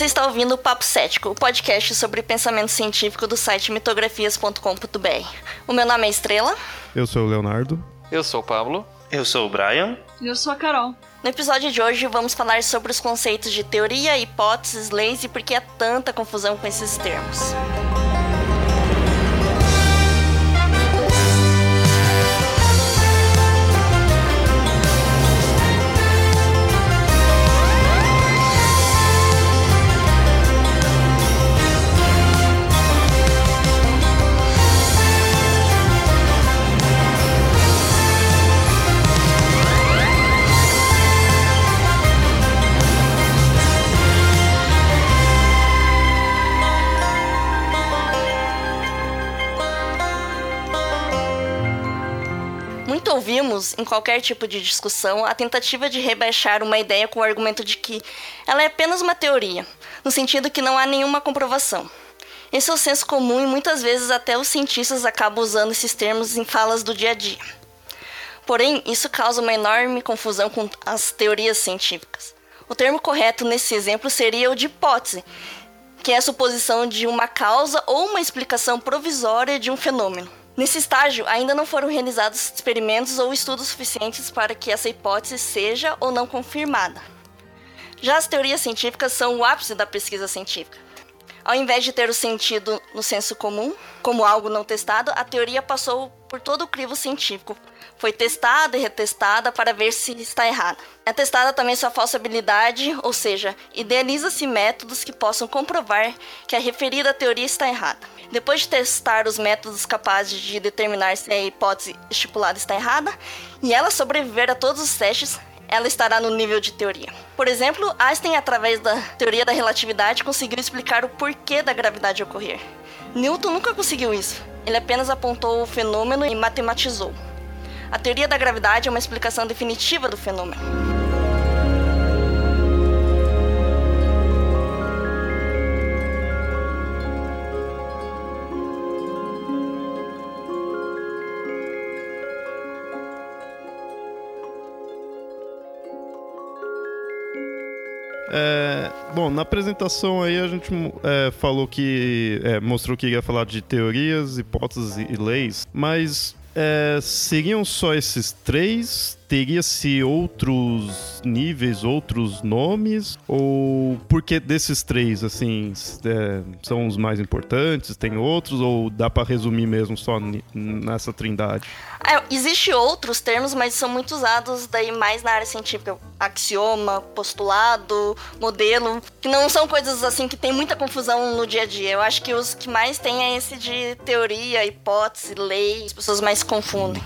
Você está ouvindo o Papo Cético, o podcast sobre pensamento científico do site mitografias.com.br. O meu nome é Estrela. Eu sou o Leonardo. Eu sou o Pablo. Eu sou o Brian. E eu sou a Carol. No episódio de hoje vamos falar sobre os conceitos de teoria, hipóteses, leis e por que há tanta confusão com esses termos. Em qualquer tipo de discussão, a tentativa de rebaixar uma ideia com o argumento de que ela é apenas uma teoria, no sentido que não há nenhuma comprovação. Esse é o senso comum e muitas vezes até os cientistas acabam usando esses termos em falas do dia a dia. Porém, isso causa uma enorme confusão com as teorias científicas. O termo correto nesse exemplo seria o de hipótese, que é a suposição de uma causa ou uma explicação provisória de um fenômeno. Nesse estágio, ainda não foram realizados experimentos ou estudos suficientes para que essa hipótese seja ou não confirmada. Já as teorias científicas são o ápice da pesquisa científica. Ao invés de ter o sentido no senso comum, como algo não testado, a teoria passou por todo o crivo científico. Foi testada e retestada para ver se está errada. É testada também sua falsibilidade, ou seja, idealiza-se métodos que possam comprovar que a referida teoria está errada. Depois de testar os métodos capazes de determinar se a hipótese estipulada está errada, e ela sobreviver a todos os testes, ela estará no nível de teoria. Por exemplo, Einstein, através da teoria da relatividade, conseguiu explicar o porquê da gravidade ocorrer. Newton nunca conseguiu isso. Ele apenas apontou o fenômeno e matematizou. A teoria da gravidade é uma explicação definitiva do fenômeno. É, bom, na apresentação aí a gente é, falou que. É, mostrou que ia falar de teorias, hipóteses e leis, mas é, seriam só esses três? Teria-se outros níveis, outros nomes? Ou porque desses três, assim, é, são os mais importantes? Tem outros? Ou dá para resumir mesmo só nessa trindade? É, Existem outros termos, mas são muito usados daí mais na área científica. Axioma, postulado, modelo, que não são coisas assim que tem muita confusão no dia a dia. Eu acho que os que mais tem é esse de teoria, hipótese, lei, as pessoas mais confundem.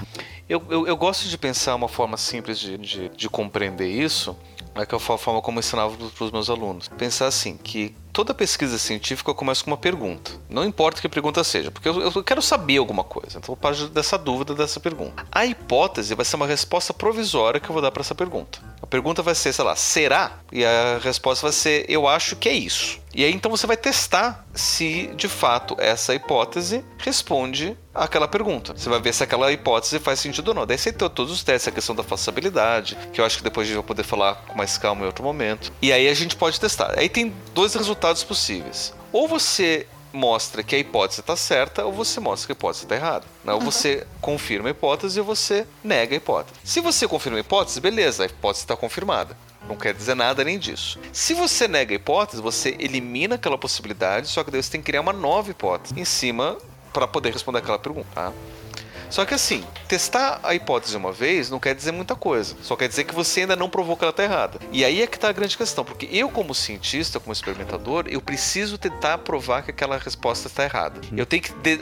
Eu, eu, eu gosto de pensar uma forma simples de, de, de compreender isso, é que é a forma como eu ensinava para os meus alunos. Pensar assim, que toda pesquisa científica começa com uma pergunta. Não importa que pergunta seja, porque eu, eu quero saber alguma coisa. Então eu dessa dúvida, dessa pergunta. A hipótese vai ser uma resposta provisória que eu vou dar para essa pergunta. A pergunta vai ser, sei lá, será? E a resposta vai ser, eu acho que é isso. E aí então você vai testar se de fato essa hipótese responde àquela pergunta. Você vai ver se aquela hipótese faz sentido ou não. Daí você tem todos os testes, a questão da falsibilidade, que eu acho que depois a gente vai poder falar com mais calma em outro momento. E aí a gente pode testar. Aí tem dois resultados possíveis. Ou você mostra que a hipótese está certa ou você mostra que a hipótese está errada. Né? Ou você confirma a hipótese ou você nega a hipótese. Se você confirma a hipótese, beleza, a hipótese está confirmada. Não quer dizer nada além disso. Se você nega a hipótese, você elimina aquela possibilidade, só que daí você tem que criar uma nova hipótese em cima para poder responder aquela pergunta. Tá? Só que assim, testar a hipótese uma vez não quer dizer muita coisa. Só quer dizer que você ainda não provou que ela está errada. E aí é que está a grande questão, porque eu, como cientista, como experimentador, eu preciso tentar provar que aquela resposta está errada. Eu tenho que de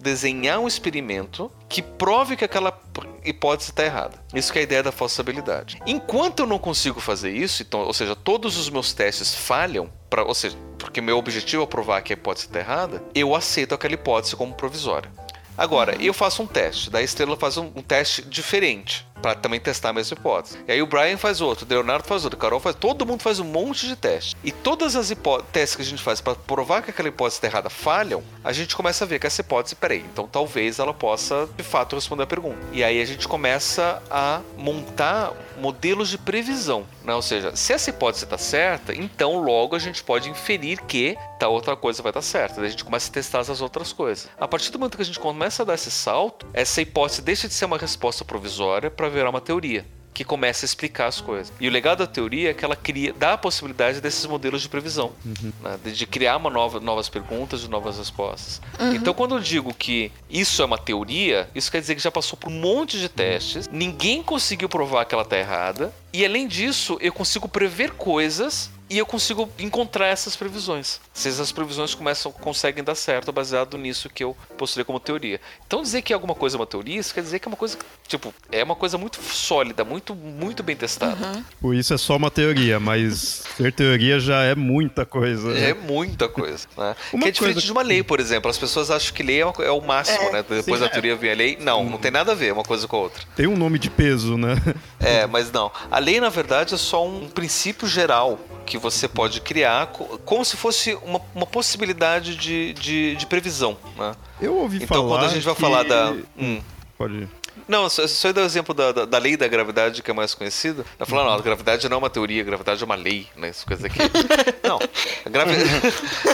desenhar um experimento que prove que aquela hipótese está errada. Isso que é a ideia da falsabilidade. Enquanto eu não consigo fazer isso, então, ou seja, todos os meus testes falham, pra, ou seja, porque meu objetivo é provar que a hipótese está errada, eu aceito aquela hipótese como provisória. Agora, eu faço um teste, da estrela faz um, um teste diferente. Para também testar a mesma hipótese. E aí o Brian faz outro, o Leonardo faz outro, o Carol faz, todo mundo faz um monte de teste. E todas as testes que a gente faz para provar que aquela hipótese está errada falham, a gente começa a ver que essa hipótese, peraí, então talvez ela possa de fato responder a pergunta. E aí a gente começa a montar modelos de previsão, né? Ou seja, se essa hipótese está certa, então logo a gente pode inferir que tal outra coisa vai estar tá certa. Daí a gente começa a testar essas outras coisas. A partir do momento que a gente começa a dar esse salto, essa hipótese deixa de ser uma resposta provisória para virar uma teoria que começa a explicar as coisas. E o legal da teoria é que ela cria, dá a possibilidade desses modelos de previsão, uhum. né? de, de, criar uma nova, novas perguntas e novas respostas. Uhum. Então, quando eu digo que isso é uma teoria, isso quer dizer que já passou por um monte de testes, ninguém conseguiu provar que ela está errada, e além disso, eu consigo prever coisas e eu consigo encontrar essas previsões. Se essas previsões começam, conseguem dar certo baseado nisso que eu postulei como teoria. Então dizer que alguma coisa é uma teoria, isso quer dizer que é uma coisa, tipo, é uma coisa muito sólida, muito, muito bem testada. Uhum. Por isso é só uma teoria, mas ser teoria já é muita coisa. Né? É muita coisa, né? que é diferente coisa... de uma lei, por exemplo. As pessoas acham que lei é, é o máximo, é, né? Depois sim, da teoria vem a lei. Não, não tem nada a ver uma coisa com a outra. Tem um nome de peso, né? É, mas não. A lei, na verdade, é só um princípio geral que você pode criar como se fosse uma, uma possibilidade de, de, de, previsão. Né? Eu ouvi então, falar. Então, quando a gente vai que... falar da. Hum. Pode ir. Não, só, só dar o exemplo da, da, da, lei da gravidade, que é mais conhecida. Ela falou, não, a gravidade não é uma teoria, a gravidade é uma lei, né? Quer dizer que. não. A, gravi...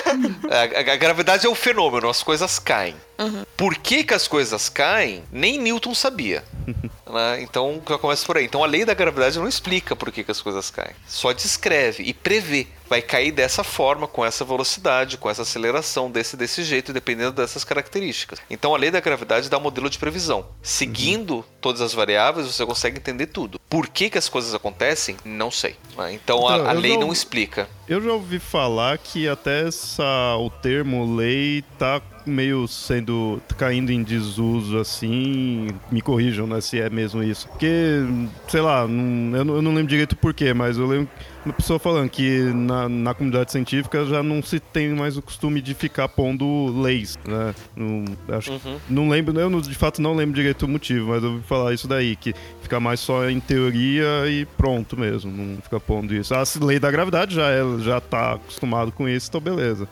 a, a, a, gravidade é um fenômeno, as coisas caem. Uhum. Por que, que as coisas caem, nem Newton sabia. né? Então já começa por aí. Então a lei da gravidade não explica por que, que as coisas caem. Só descreve e prevê. Vai cair dessa forma, com essa velocidade, com essa aceleração, desse desse jeito, dependendo dessas características. Então a lei da gravidade dá um modelo de previsão. Seguindo uhum. todas as variáveis, você consegue entender tudo. Por que, que as coisas acontecem? Não sei. Né? Então, então a, a lei não explica. Eu já ouvi falar que até essa, o termo lei tá meio sendo caindo em desuso assim, me corrijam, né, se é mesmo isso. Porque, sei lá, não, eu, não, eu não lembro direito por quê, mas eu lembro uma pessoa falando que na, na comunidade científica já não se tem mais o costume de ficar pondo leis, né? Não, acho, uhum. não lembro, eu de fato não lembro direito o motivo, mas eu ouvi falar isso daí, que fica mais só em teoria e pronto mesmo, não fica pondo isso. A lei da gravidade já, é, já tá acostumado com isso, então beleza.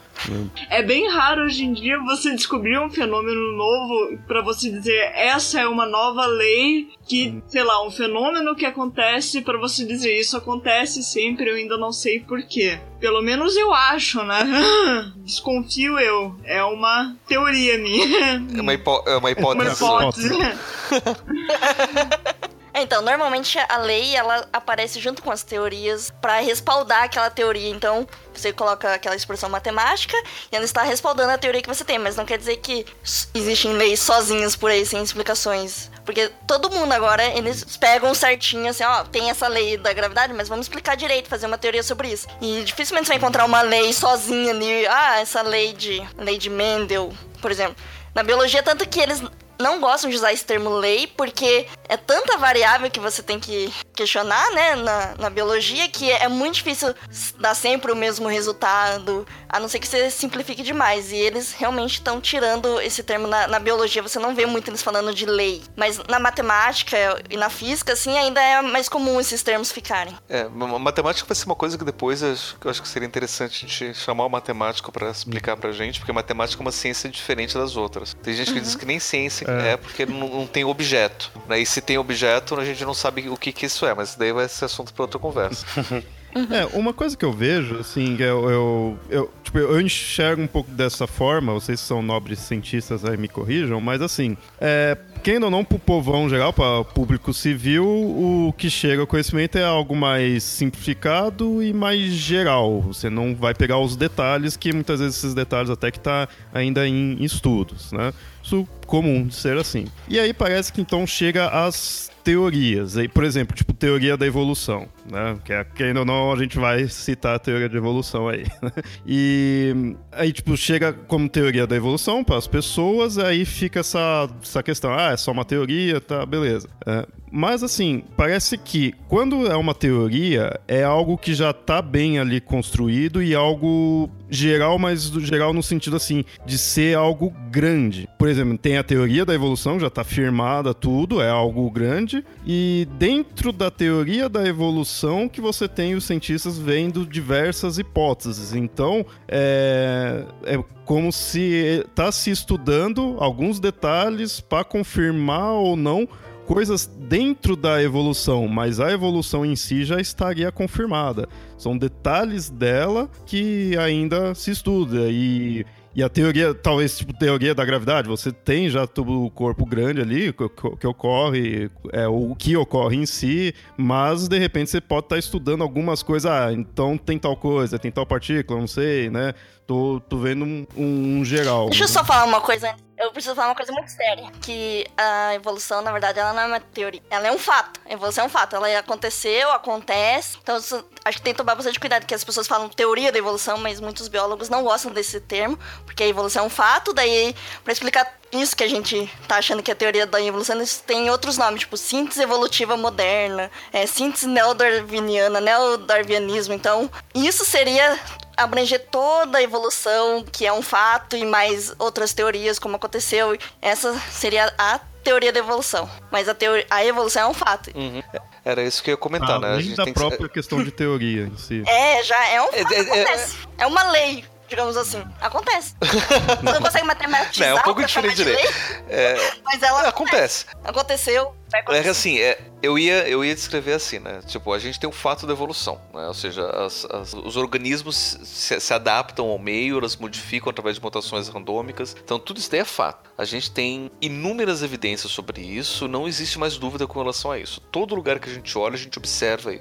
É bem raro hoje em dia você descobrir um fenômeno novo para você dizer essa é uma nova lei que, uhum. sei lá, um fenômeno que acontece para você dizer isso acontece sempre, eu ainda não sei porquê. Pelo menos eu acho, né? Desconfio eu. É uma teoria minha. É uma, hipó é uma hipótese. Uma hipótese. É, então, normalmente a lei ela aparece junto com as teorias para respaldar aquela teoria. Então, você coloca aquela expressão matemática e ela está respaldando a teoria que você tem, mas não quer dizer que existem leis sozinhas por aí sem explicações. Porque todo mundo agora, eles pegam certinho assim, ó, tem essa lei da gravidade, mas vamos explicar direito, fazer uma teoria sobre isso. E dificilmente você vai encontrar uma lei sozinha ali, ah, essa lei de lei de Mendel, por exemplo. Na biologia, tanto que eles não gostam de usar esse termo lei, porque é tanta variável que você tem que questionar, né, na, na biologia, que é muito difícil dar sempre o mesmo resultado, a não ser que você simplifique demais. E eles realmente estão tirando esse termo na, na, biologia, você não vê muito eles falando de lei. Mas na matemática e na física, assim, ainda é mais comum esses termos ficarem. É, matemática vai ser uma coisa que depois eu acho que seria interessante a gente chamar o matemático para explicar pra gente, porque matemática é uma ciência diferente das outras. Tem gente que uhum. diz que nem ciência é, é porque não, não, tem objeto. Né? E se tem objeto, a gente não sabe o que, que isso é, mas daí vai ser assunto para outra conversa. É, uma coisa que eu vejo, assim, eu, eu, eu, tipo, eu enxergo um pouco dessa forma, vocês são nobres cientistas aí me corrijam, mas assim, é, quem ou não, pro povão geral, para público civil, o que chega ao conhecimento é algo mais simplificado e mais geral. Você não vai pegar os detalhes, que muitas vezes esses detalhes até que tá ainda em estudos, né? Isso comum de ser assim. E aí parece que então chega às teorias. Por exemplo, tipo teoria da evolução. Né? Que, é, que ainda não a gente vai citar a teoria de evolução aí. E aí, tipo, chega como teoria da evolução para as pessoas, aí fica essa, essa questão, ah, é só uma teoria, tá, beleza. É, mas assim, parece que quando é uma teoria, é algo que já tá bem ali construído e algo geral, mas geral no sentido assim, de ser algo grande. Por exemplo, tem a teoria da evolução, já tá firmada tudo, é algo grande, e dentro da teoria da evolução que você tem os cientistas vendo diversas hipóteses. Então, é, é como se está se estudando alguns detalhes para confirmar ou não coisas dentro da evolução, mas a evolução em si já estaria confirmada. São detalhes dela que ainda se estuda e e a teoria, talvez, tipo, teoria da gravidade, você tem já o corpo grande ali, que, que, ocorre, é, o que ocorre em si, mas de repente você pode estar tá estudando algumas coisas, ah, então tem tal coisa, tem tal partícula, não sei, né? Tô, tô vendo um, um, geral. Deixa eu só falar uma coisa antes eu preciso falar uma coisa muito séria. Que a evolução, na verdade, ela não é uma teoria. Ela é um fato. A evolução é um fato. Ela aconteceu, acontece. Então, acho que tem que tomar bastante cuidado, que as pessoas falam teoria da evolução, mas muitos biólogos não gostam desse termo, porque a evolução é um fato. Daí, para explicar isso que a gente tá achando que é a teoria da evolução, isso tem outros nomes, tipo síntese evolutiva moderna, é, síntese neodarwiniana, neodarwinismo. Então, isso seria abranger toda a evolução, que é um fato, e mais outras teorias, como aconteceu. Essa seria a teoria da evolução. Mas a, teoria, a evolução é um fato. Uhum. Era isso que eu ia comentar, né? A gente da própria que... questão de teoria em si. É, já é um fato, é, é, é, é uma lei digamos assim. Acontece. Você não consegue matematizar. Não, é um pouco diferente de lei. É, mas ela acontece. Aconteceu. É assim, é, eu, ia, eu ia descrever assim, né? Tipo, a gente tem o fato da evolução, né? Ou seja, as, as, os organismos se, se, adaptam ao meio, elas modificam através de mutações randômicas. Então, tudo isso daí é fato. A gente tem inúmeras evidências sobre isso, não existe mais dúvida com relação a isso. Todo lugar que a gente olha, a gente observa,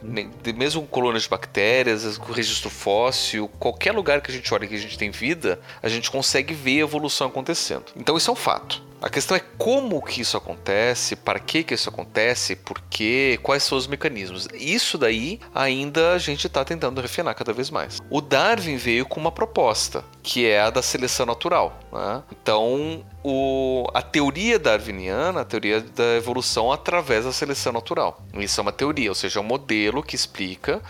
mesmo com colônias de bactérias, com registro fóssil, qualquer lugar que a gente olha que a gente tem vida, a gente consegue ver a evolução acontecendo. Então, isso é um fato. A questão é como que isso acontece, para que que isso acontece, por quê, quais são os mecanismos. Isso daí ainda a gente está tentando refinar cada vez mais. O Darwin veio com uma proposta, que é a da seleção natural. Né? Então, o, a teoria darwiniana, a teoria da evolução através da seleção natural. Isso é uma teoria, ou seja, é um modelo que explica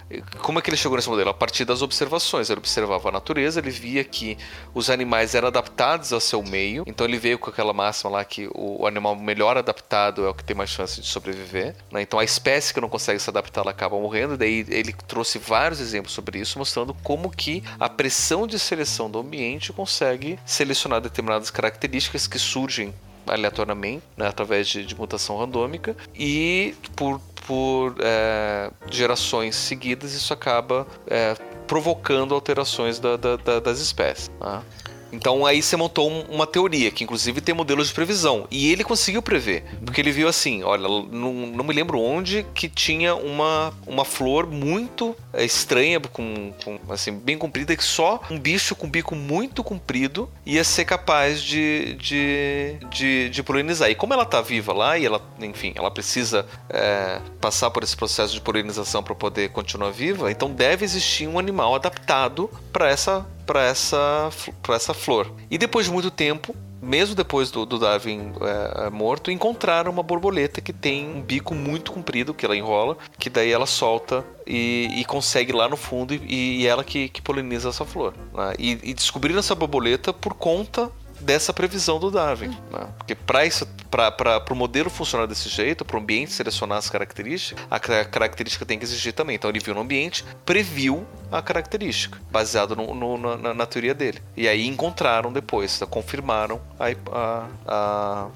como é que ele chegou nesse modelo a partir das observações. Ele observava a natureza, ele via que os animais eram adaptados ao seu meio, então ele veio com aquela máxima lá que o, animal melhor adaptado é o que tem mais chance de sobreviver. Né? Então a espécie que não consegue se adaptar ela acaba morrendo. Daí ele trouxe vários exemplos sobre isso, mostrando como que a pressão de seleção do ambiente consegue selecionar determinadas características que surgem aleatoriamente, né, através de, de, mutação randômica, e por, por é, gerações seguidas isso acaba é, provocando alterações da, da, da, das espécies. Tá? Então aí você montou uma teoria, que inclusive tem modelos de previsão. E ele conseguiu prever. Porque ele viu assim, olha, não, não me lembro onde que tinha uma, uma flor muito é, estranha, com, com, assim, bem comprida, que só um bicho com bico muito comprido ia ser capaz de, de, de, de polinizar. E como ela está viva lá, e ela, enfim, ela precisa é, passar por esse processo de polinização para poder continuar viva, então deve existir um animal adaptado para essa para essa, essa flor. E depois de muito tempo, mesmo depois do, do Darwin é, morto, encontraram uma borboleta que tem um bico muito comprido, que ela enrola, que daí ela solta e, e consegue lá no fundo, e, e ela que, que poliniza essa flor. Né? E, e descobriram essa borboleta por conta dessa previsão do Darwin. Né? Porque para o modelo funcionar desse jeito, para o ambiente selecionar as características, a característica tem que existir também. Então ele viu no ambiente, previu a característica, baseado no, no, na, na, teoria dele. E aí encontraram depois, confirmaram a, a,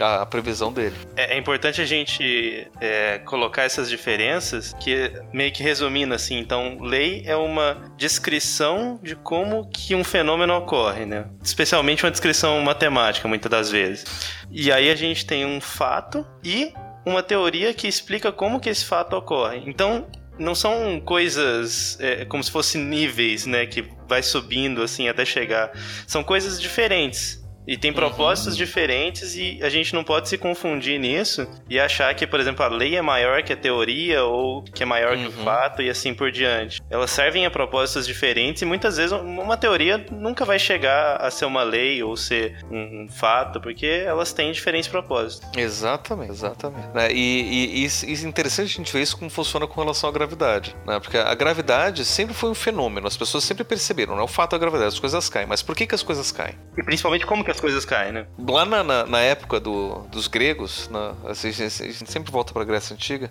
a, a previsão dele. É, é importante a gente é, colocar essas diferenças, que meio que resumindo assim, então, lei é uma descrição de como que um fenômeno ocorre, né? Especialmente uma descrição matemática, muitas das vezes. E aí a gente tem um fato e uma teoria que explica como que esse fato ocorre. Então, não são coisas é, como se fossem níveis, né, que vai subindo assim até chegar. São coisas diferentes. E tem propósitos uhum. diferentes e a gente não pode se confundir nisso e achar que, por exemplo, a lei é maior que a teoria ou que é maior uhum. que o uhum. fato e assim por diante. Elas servem a propósitos diferentes e muitas vezes uma teoria nunca vai chegar a ser uma lei ou ser um, um fato, porque elas têm diferentes propósitos. Exatamente, exatamente. Né? E, e, e, interessante a gente ver isso como funciona com relação à gravidade. Né? Porque a gravidade sempre foi um fenômeno, as pessoas sempre perceberam, não é o fato da gravidade, as coisas caem. Mas por que, que as coisas caem? E principalmente como que as coisas caem, né? Lá na, na, na época do, dos gregos, na, assim, a, gente, a, gente, sempre volta para a Grécia Antiga,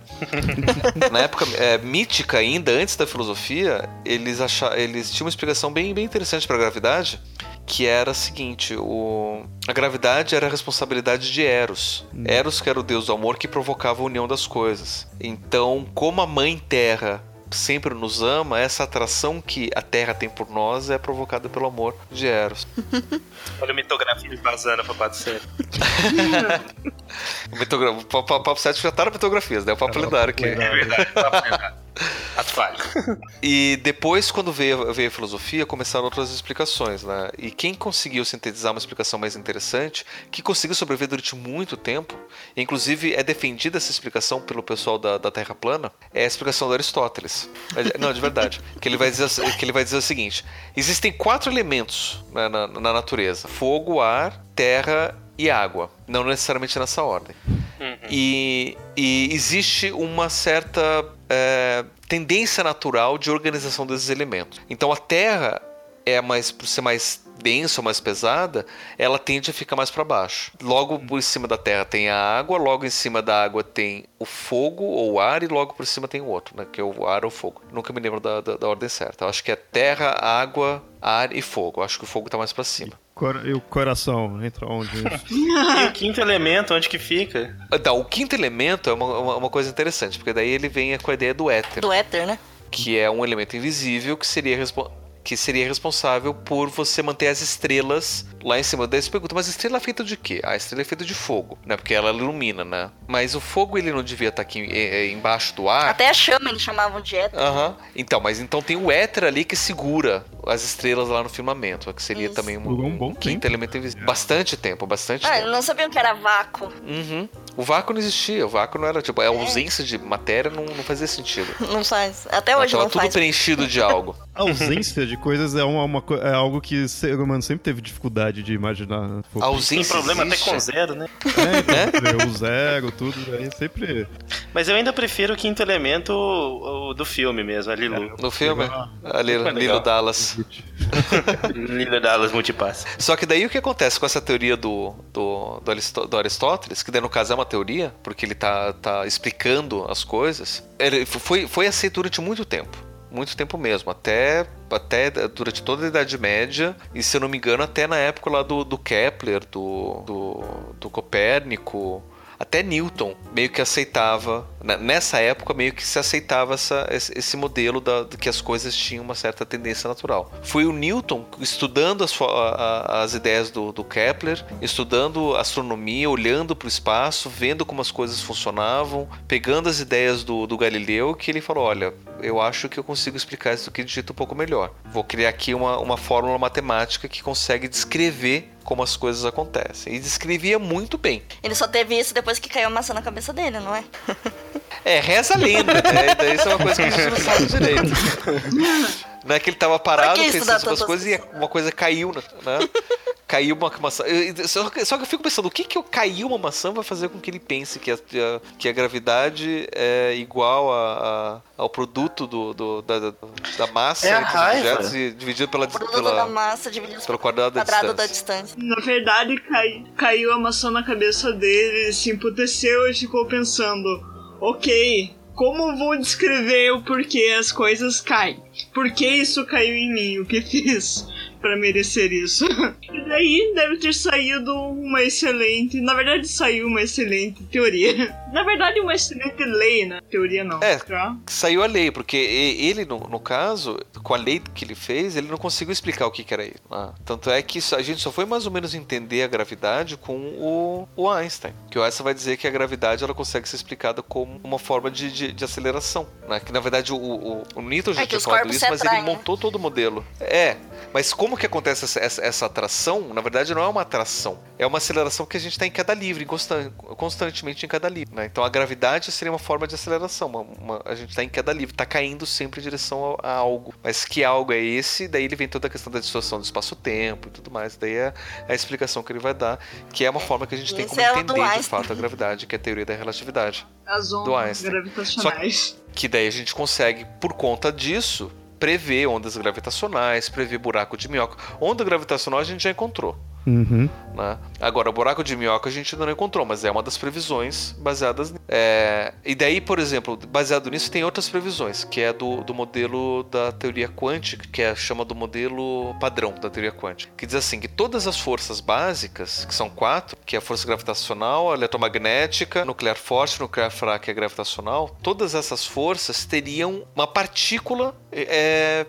na época é, mítica ainda, antes da filosofia, eles, acharam, eles tinham uma explicação bem, bem interessante para a gravidade, que era a seguinte: o, a gravidade era a responsabilidade de Eros. Hum. Eros, que era o deus do amor que provocava a união das coisas. Então, como a mãe Terra sempre nos ama, essa atração que a Terra tem por nós é provocada pelo amor de Eros. Olha a mitografia vazando pra Papo 7. o Papo 7 já tá na mitografias, né? O Papo é, lendário aqui. É verdade, Papo lendário. E depois, quando veio, veio a filosofia, começaram outras explicações, né? E quem conseguiu sintetizar uma explicação mais interessante, que conseguiu sobreviver durante muito tempo, inclusive é defendida essa explicação pelo pessoal da, da Terra plana, é a explicação do Aristóteles. Não, de verdade. que, ele vai dizer, que ele vai dizer o seguinte: existem quatro elementos né, na, na natureza: fogo, ar, terra e água. Não necessariamente nessa ordem. Uhum. E, e, existe uma certa é, tendência natural de organização desses elementos. Então a Terra é mais por ser mais densa, mais pesada, ela tende a ficar mais para baixo. Logo por cima da Terra tem a água, logo em cima da água tem o fogo ou o ar e logo por cima tem o outro, né? Que é o ar ou o fogo. Nunca me lembro da, da, da ordem certa. Eu acho que é terra, água, ar e fogo. Eu acho que o fogo tá mais para cima. E o coração entra onde? e o quinto elemento, onde que fica? Então, o quinto elemento é uma, uma, uma coisa interessante, porque daí ele vem com a ideia do éter. Do éter, né? Que é um elemento invisível que seria que seria responsável por você manter as estrelas lá em cima. Daí você pergunta, mas a estrela é feita de quê? A estrela é feita de fogo, né? Porque ela ilumina, né? Mas o fogo ele não devia estar aqui embaixo do ar. Até a chama eles chamavam de éter. Aham. Uhum. Então, mas então tem o éter ali que segura as estrelas lá no firmamento, que seria Isso. também um, um bom quinto tempo. elemento invisível. Bastante tempo, bastante ah, tempo. não sabiam que era vácuo. Uhum. O vácuo não existia, o vácuo não era, tipo, a é. ausência de matéria não, não fazia sentido. Não faz. Até hoje não tudo faz. preenchido de algo. A ausência de coisas é, uma, uma, é algo que o ser humano sempre teve dificuldade de imaginar. A ausência Tem problema existe. até com zero, né? É, então, é? o zero, tudo, aí sempre... Mas eu ainda prefiro o quinto elemento o, o do filme mesmo, a Lilu. É, no filme? A Lilo, Lilo Dallas. Lilo Dallas Multipass. Só que daí o que acontece com essa teoria do, do, do, do Aristóteles, que daí no caso é uma teoria, porque ele tá, tá explicando as coisas, ele foi, foi aceito durante muito tempo. Muito tempo mesmo, até, até durante toda a Idade Média, e se eu não me engano, até na época lá do, do Kepler, do, do, do Copérnico, até Newton meio que aceitava, né, nessa época meio que se aceitava essa, esse modelo da, de que as coisas tinham uma certa tendência natural. Foi o Newton estudando as, as ideias do, do Kepler, estudando astronomia, olhando para o espaço, vendo como as coisas funcionavam, pegando as ideias do, do Galileu, que ele falou: olha, eu acho que eu consigo explicar isso aqui de jeito um pouco melhor. Vou criar aqui uma, uma fórmula matemática que consegue descrever como as coisas acontecem. E descrevia muito bem. Ele só teve isso depois que caiu a maçã na cabeça dele, não é? É, reza a lenda, né? Isso é uma coisa que a gente não sabe direito. Não é que ele tava parado pensando sobre as coisas e uma coisa caiu, né? caiu uma maçã. Só que, só que eu fico pensando, o que que caiu uma maçã vai fazer com que ele pense que a, que a gravidade é igual a, a ao produto do, do da, da, massa é entre objetos e dividido pela... O produto pela, da massa dividido pelo quadrado, da, quadrado distância. da distância. Na verdade, cai, caiu a maçã na cabeça dele, se emputeceu e ficou pensando, ok, como vou descrever o porquê as coisas caem? Por que isso caiu em mim? O que fiz? Para merecer isso. E daí deve ter saído um uma excelente. Na verdade, saiu uma excelente teoria. Na verdade, uma excelente lei, né? Teoria não. É, tá? saiu a lei, porque ele, no, no caso, com a lei que ele fez, ele não conseguiu explicar o que, que era isso. né? Tanto é que a gente só foi mais ou menos entender a gravidade com o, o Einstein. Que o Einstein vai dizer que a gravidade ela consegue ser explicada como uma forma de, de, de aceleração. Né? Que na verdade o, o, o Newton já É tinha falado isso, mas ele né? montou todo o modelo. É, mas como que acontece essa, essa, essa atração? Na verdade, não é uma atração. É uma aceleração que a gente está em queda livre, constan- constantemente em queda livre. né? Então a gravidade seria uma forma de aceleração. uma- uma- a gente está em queda livre, está caindo sempre em direção a, a algo. Mas que algo é esse? Daí ele vem toda a questão da distorção do espaço-tempo e tudo mais. Daí é a explicação que ele vai dar, que é uma forma que a gente tem Esse como é entender de fato a gravidade, que é a teoria da relatividade. As ondas gravitacionais. Que daí a gente consegue, por conta disso, prever ondas gravitacionais, prever buraco de minhoca. Onda gravitacional a gente já encontrou. Uhum. né? Agora, buraco de minhoca a gente ainda não encontrou, mas é uma das previsões baseadas. É, E daí, por exemplo, baseado nisso, tem outras previsões, que é do, do modelo da teoria quântica, que é chama do modelo padrão da teoria quântica, que diz assim que todas as forças básicas, que são quatro, que é a força gravitacional, a eletromagnética, nuclear forte, nuclear fraca e a gravitacional, todas essas forças teriam uma partícula é,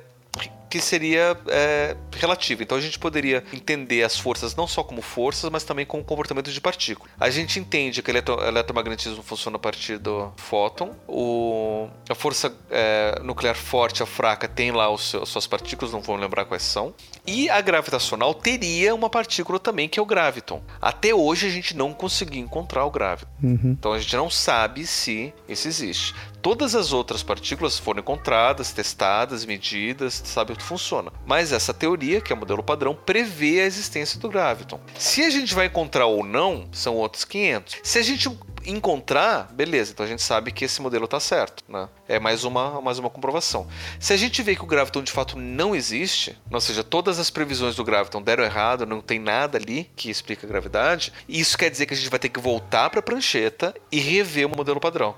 que seria é, relativa. Então a gente poderia entender as forças não só como forças, mas também como comportamento de partícula. A gente entende que o eletro- eletromagnetismo funciona a partir do fóton, o, a força é, nuclear forte, a fraca, tem lá os seus, suas partículas, não vou lembrar quais são. E a gravitacional teria uma partícula também, que é o graviton. Até hoje a gente não conseguiu encontrar o graviton. Uhum. Então a gente não sabe se isso existe. Todas as outras partículas foram encontradas, testadas, medidas, sabe funciona. Mas essa teoria, que é o modelo padrão, prevê a existência do graviton. Se a gente vai encontrar ou não, são outros 500. Se a gente encontrar, beleza, então a gente sabe que esse modelo está certo, né? É mais uma, mais uma comprovação. Se a gente vê que o graviton de fato não existe, ou seja, todas as previsões do graviton deram errado, não tem nada ali que explica a gravidade, isso quer dizer que a gente vai ter que voltar para a prancheta e rever o modelo padrão.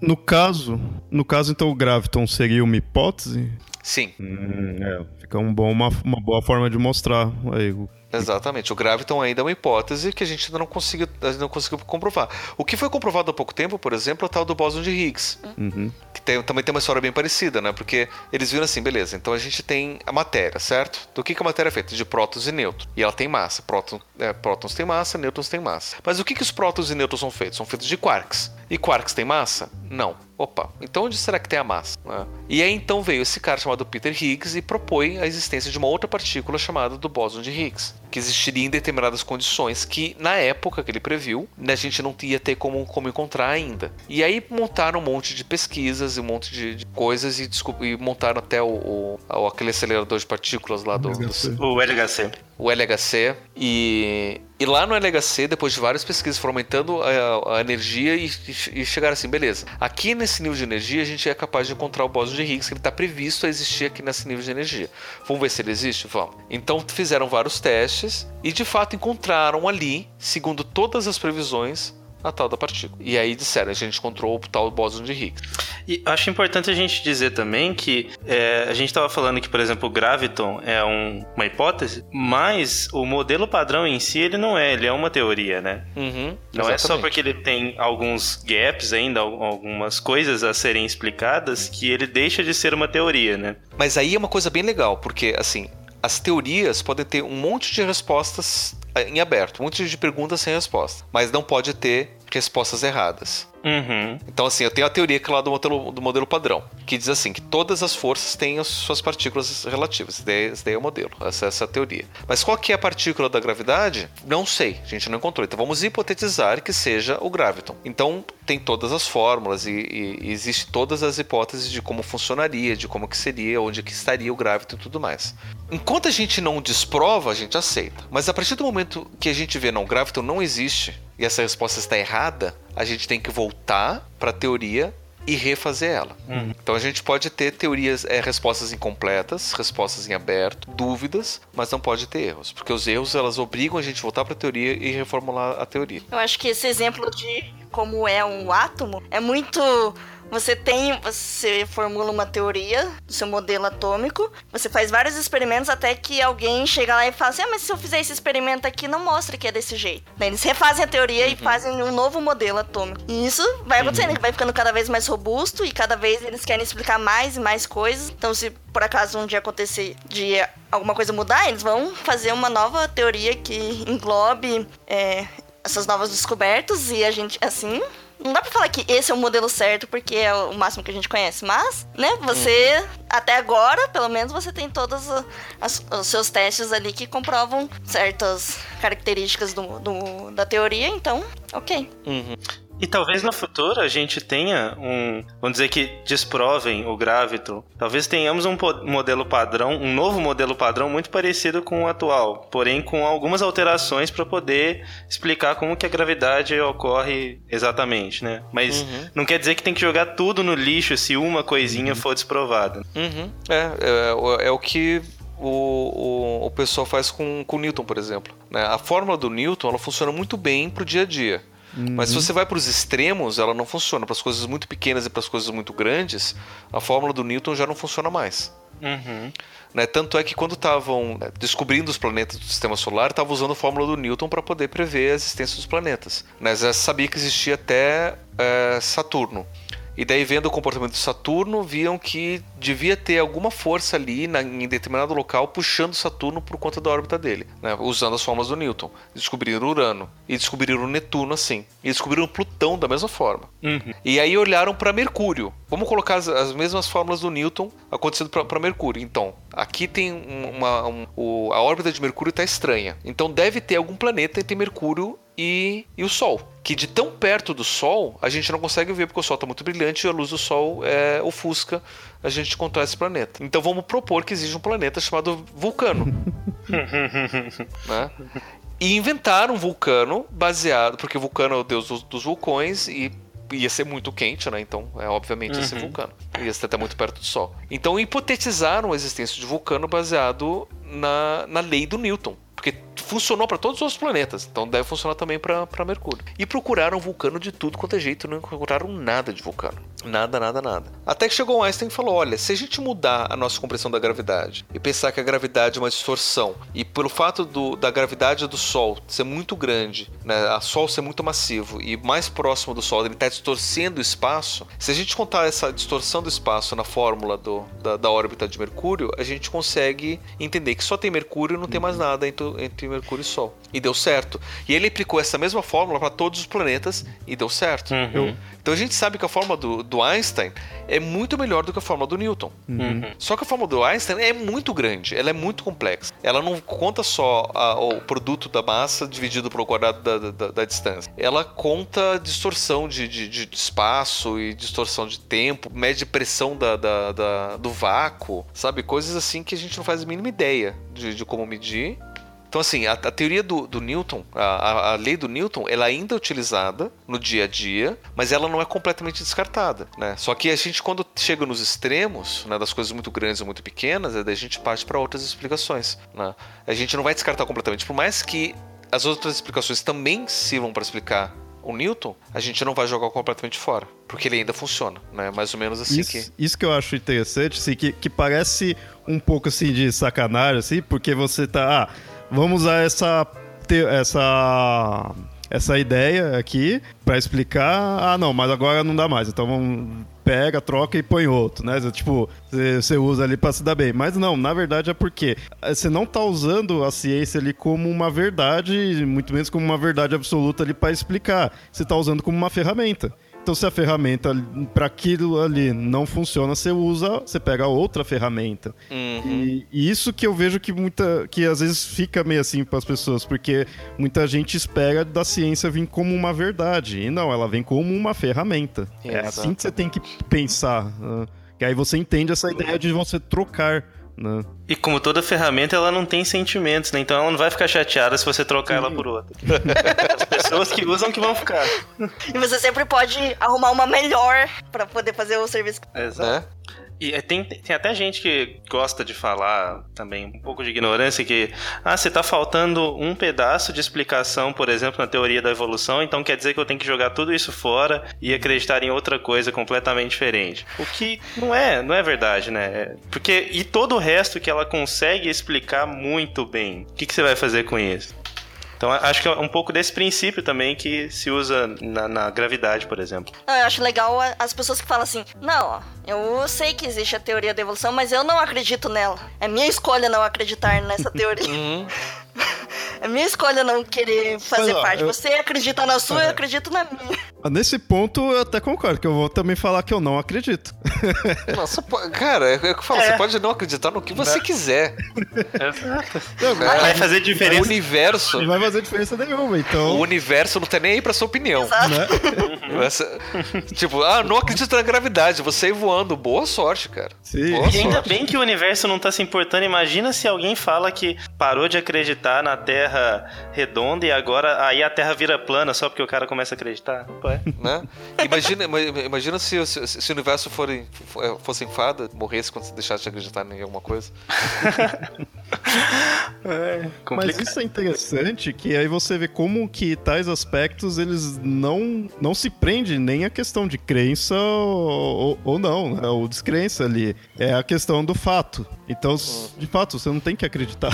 No caso, no caso então o graviton seria uma hipótese? Sim, Hum, é, fica um bom, uma, uma boa forma de mostrar aí. Exatamente. O graviton ainda é uma hipótese que a gente ainda não conseguiu, ainda não conseguiu comprovar. O que foi comprovado há pouco tempo, por exemplo, é o tal do bóson de Higgs. Uhum. Que tem- também tem uma história bem parecida, né? Porque eles viram assim, beleza, então a gente tem a matéria, certo? Do que, que a matéria é feita? De prótons e nêutrons. E ela tem massa. Próton, é, prótons têm massa, nêutrons têm massa. Mas o que, que os prótons e nêutrons são feitos? São feitos de quarks. E quarks têm massa? Não. Opa, então onde será que tem a massa? né? E aí então veio esse cara chamado Peter Higgs e propõe a existência de uma outra partícula chamada do bóson de Higgs, que existiria em determinadas condições que, na época que ele previu, né, a gente não ia ter como, como encontrar ainda. E aí montaram um monte de pesquisas e um monte de, de coisas e, e montaram até o, o- o- aquele acelerador de partículas lá do, do, LHC. O LHC. o LHC e, e lá no LHC, depois de várias pesquisas, foram aumentando a, a energia e, e, e chegaram assim, beleza, aqui nesse nível de energia a gente é capaz de encontrar o bóson de Higgs, que ele está previsto a existir aqui nesse nível de energia. Vamos ver se ele existe? Vamos. Então fizeram vários testes e de fato encontraram ali, segundo todas as previsões, a tal da partícula. E aí disseram, a gente encontrou o tal bóson de Higgs. E acho importante a gente dizer também que é, a gente estava falando que, por exemplo, o graviton é um- uma hipótese, mas o modelo padrão em si ele não é, ele é uma teoria, né? Uhum, Não é só porque ele tem alguns gaps ainda, al- algumas coisas a serem explicadas, que ele deixa de ser uma teoria, né? Mas aí é uma coisa bem legal, porque assim, as teorias podem ter um monte de respostas eh, em aberto, um monte de perguntas sem resposta, mas não pode ter respostas erradas. Uhum. Então, assim, eu tenho a teoria que é lá do modelo, do modelo padrão, que diz assim, que todas as forças têm as suas partículas relativas. Esse daí, esse daí é o modelo, essa, essa é a teoria. Mas qual que é a partícula da gravidade? Não sei, a gente não encontrou. Então vamos hipotetizar que seja o graviton. Então tem todas as fórmulas e, e, existe todas as hipóteses de como funcionaria, de como que seria, onde que estaria o graviton e tudo mais. Enquanto a gente não desprova, a gente aceita. Mas a partir do momento que a gente vê, não, o graviton não existe, e essa resposta está errada, a gente tem que voltar para a teoria e refazer ela. Então a gente pode ter teorias, é, respostas incompletas, respostas em aberto, dúvidas, mas não pode ter erros, porque os erros elas obrigam a gente a voltar para a teoria e reformular a teoria. Eu acho que esse exemplo de como é um átomo é muito você tem, você formula uma teoria do seu modelo atômico, você faz vários experimentos até que alguém chega lá e fala assim: ah, mas se eu fizer esse experimento aqui, não mostra que é desse jeito. Daí eles refazem a teoria uhum. e fazem um novo modelo atômico. E isso vai acontecendo, uhum. vai ficando cada vez mais robusto e cada vez eles querem explicar mais e mais coisas. Então, se por acaso um dia acontecer de alguma coisa mudar, eles vão fazer uma nova teoria que englobe é, essas novas descobertas e a gente, assim, não dá pra falar que esse é o modelo certo porque é o máximo que a gente conhece, mas, né, você, uhum. até agora, pelo menos você tem todos as, os seus testes ali que comprovam certas características do, do da teoria, então, ok. Uhum. E talvez no futuro a gente tenha um, vamos dizer que desprovem o gravito. Talvez tenhamos um modelo padrão, um novo modelo padrão muito parecido com o atual, porém com algumas alterações para poder explicar como que a gravidade ocorre exatamente, né? Mas uhum. não quer dizer que tem que jogar tudo no lixo se uma coisinha uhum. for desprovada. Uhum. É, é, é o que o, o, o, pessoal faz com, com Newton, por exemplo. Né? A fórmula do Newton ela funciona muito bem para o dia a dia. Uhum. Mas se você vai para os extremos, ela não funciona. Para as coisas muito pequenas e para as coisas muito grandes, a fórmula do Newton já não funciona mais. Uhum. Né? Tanto é que quando estavam né, descobrindo os planetas do sistema solar, estavam usando a fórmula do Newton para poder prever a existência dos planetas. Né? Já sabia que existia até é, Saturno. E daí, vendo o comportamento de Saturno, viam que devia ter alguma força ali na, em determinado local puxando Saturno por conta da órbita dele, né? usando as formas do Newton. Descobriram Urano e descobriram Netuno assim. E descobriram Plutão da mesma forma. Uhum. E aí olharam para Mercúrio. Vamos colocar as, as, mesmas fórmulas do Newton acontecendo para Mercúrio. Então, aqui tem uma, um, o, a órbita de Mercúrio está estranha. Então deve ter algum planeta entre Mercúrio e, e o Sol. Que de tão perto do Sol a gente não consegue ver porque o Sol está muito brilhante e a luz do Sol é, ofusca a gente encontrar esse planeta. Então vamos propor que existe um planeta chamado Vulcano. né? E inventaram um vulcano baseado, porque Vulcano é o deus dos, dos vulcões e ia ser muito quente, né? Então, é obviamente uhum. esse vulcano. Ia ser até muito perto do Sol. Então, hipotetizaram a existência de vulcano baseado na, na lei do Newton. Porque funcionou para todos os outros planetas, então deve funcionar também para Mercúrio. E procuraram vulcano de tudo quanto é jeito, não encontraram nada de vulcano. Nada, nada, nada. Até que chegou Einstein e falou: olha, se a gente mudar a nossa compreensão da gravidade e pensar que a gravidade é uma distorção, e pelo fato do, da gravidade do Sol ser muito grande, né, a Sol ser muito massivo e mais próximo do Sol, ele está distorcendo o espaço, se a gente contar essa distorção do espaço na fórmula do, da, da órbita de Mercúrio, a gente consegue entender que só tem Mercúrio e não tem mais nada entre, entre Mercúrio e Sol. E deu certo. E ele aplicou essa mesma fórmula para todos os planetas e deu certo. Uhum. Então a gente sabe que a fórmula do, do, Einstein é muito melhor do que a fórmula do Newton. Uhum. Só que a fórmula do Einstein é muito grande, ela é muito complexa. Ela não conta só a, o produto da massa dividido pelo quadrado da, da, da distância. Ela conta distorção de, de, de, espaço e distorção de tempo, mede pressão da, da, do vácuo, sabe? Coisas assim que a gente não faz a mínima ideia de, de como medir então, assim, a, a teoria do, do Newton, a, a, lei do Newton, ela ainda é utilizada no dia a dia, mas ela não é completamente descartada, né? Só que a gente, quando chega nos extremos, né, das coisas muito grandes ou muito pequenas, é daí a gente parte para outras explicações, né? A gente não vai descartar completamente, por mais que as outras explicações também sirvam para explicar o Newton, a gente não vai jogar completamente fora, porque ele ainda funciona, né? Mais ou menos assim isso, que... Isso que eu acho interessante, assim, que, que parece um pouco assim de sacanagem, assim, porque você tá... Ah, vamos usar essa, essa, essa ideia aqui para explicar. Ah, não, mas agora não dá mais. Então vamos pega, troca e põe outro, né? Tipo, você usa ali para se dar bem. Mas não, na verdade é porque você não tá usando a ciência ali como uma verdade, muito menos como uma verdade absoluta ali para explicar. Você tá usando como uma ferramenta. Então, se a ferramenta para aquilo ali não funciona, você usa, você pega outra ferramenta. Uhum. E, e, isso que eu vejo que muita, que às vezes fica meio assim para as pessoas, porque muita gente espera da ciência vir como uma verdade e não, ela vem como uma ferramenta. É assim que você tem que pensar. Né? Que aí você entende essa ideia de você trocar né? E como toda ferramenta, ela não tem sentimentos, né? Então ela não vai ficar chateada se você trocar Sim. ela por outra. As pessoas que usam que vão ficar. E você sempre pode arrumar uma melhor para poder fazer o serviço. Exato. É. E é, tem, tem até gente que gosta de falar também um pouco de ignorância que, ah, você tá faltando um pedaço de explicação, por exemplo, na teoria da evolução, então quer dizer que eu tenho que jogar tudo isso fora e acreditar em outra coisa completamente diferente. O que não é, não é verdade, né? Porque e todo o resto que ela consegue explicar muito bem. O que, que você vai fazer com isso? Então acho que é um pouco desse princípio também que se usa na, na gravidade, por exemplo. Eu acho legal as pessoas que falam assim: não, eu sei que existe a teoria da evolução, mas eu não acredito nela. É minha escolha não acreditar nessa teoria. uhum. É minha escolha não querer fazer Mas, ó, parte. Eu... Você acredita na sua, é. eu acredito na minha. Nesse ponto, eu até concordo, que eu vou também falar que eu não acredito. Nossa, cara, é o que eu falo, é. você pode não acreditar no que você não. quiser. Exato. Não, vai fazer diferença. O universo. Não vai fazer diferença nenhuma, então. O universo não tem nem aí pra sua opinião. Exato. Né? Essa, tipo, ah, não acredito na gravidade, você ir voando. Boa sorte, cara. Sim. Boa e ainda sorte. bem que o universo não tá se importando. Imagina se alguém fala que parou de acreditar na Terra redonda e agora aí a Terra vira plana só porque o cara começa a acreditar. Ué. Né? Imagina, imagina se, se, se o universo for, fosse fada, morresse quando você deixasse de acreditar em alguma coisa. é, Mas isso é interessante que aí você vê como que tais aspectos eles não, não se prendem nem a questão de crença ou, ou não, né? ou descrença ali. É a questão do fato. Então, de fato, você não tem que acreditar.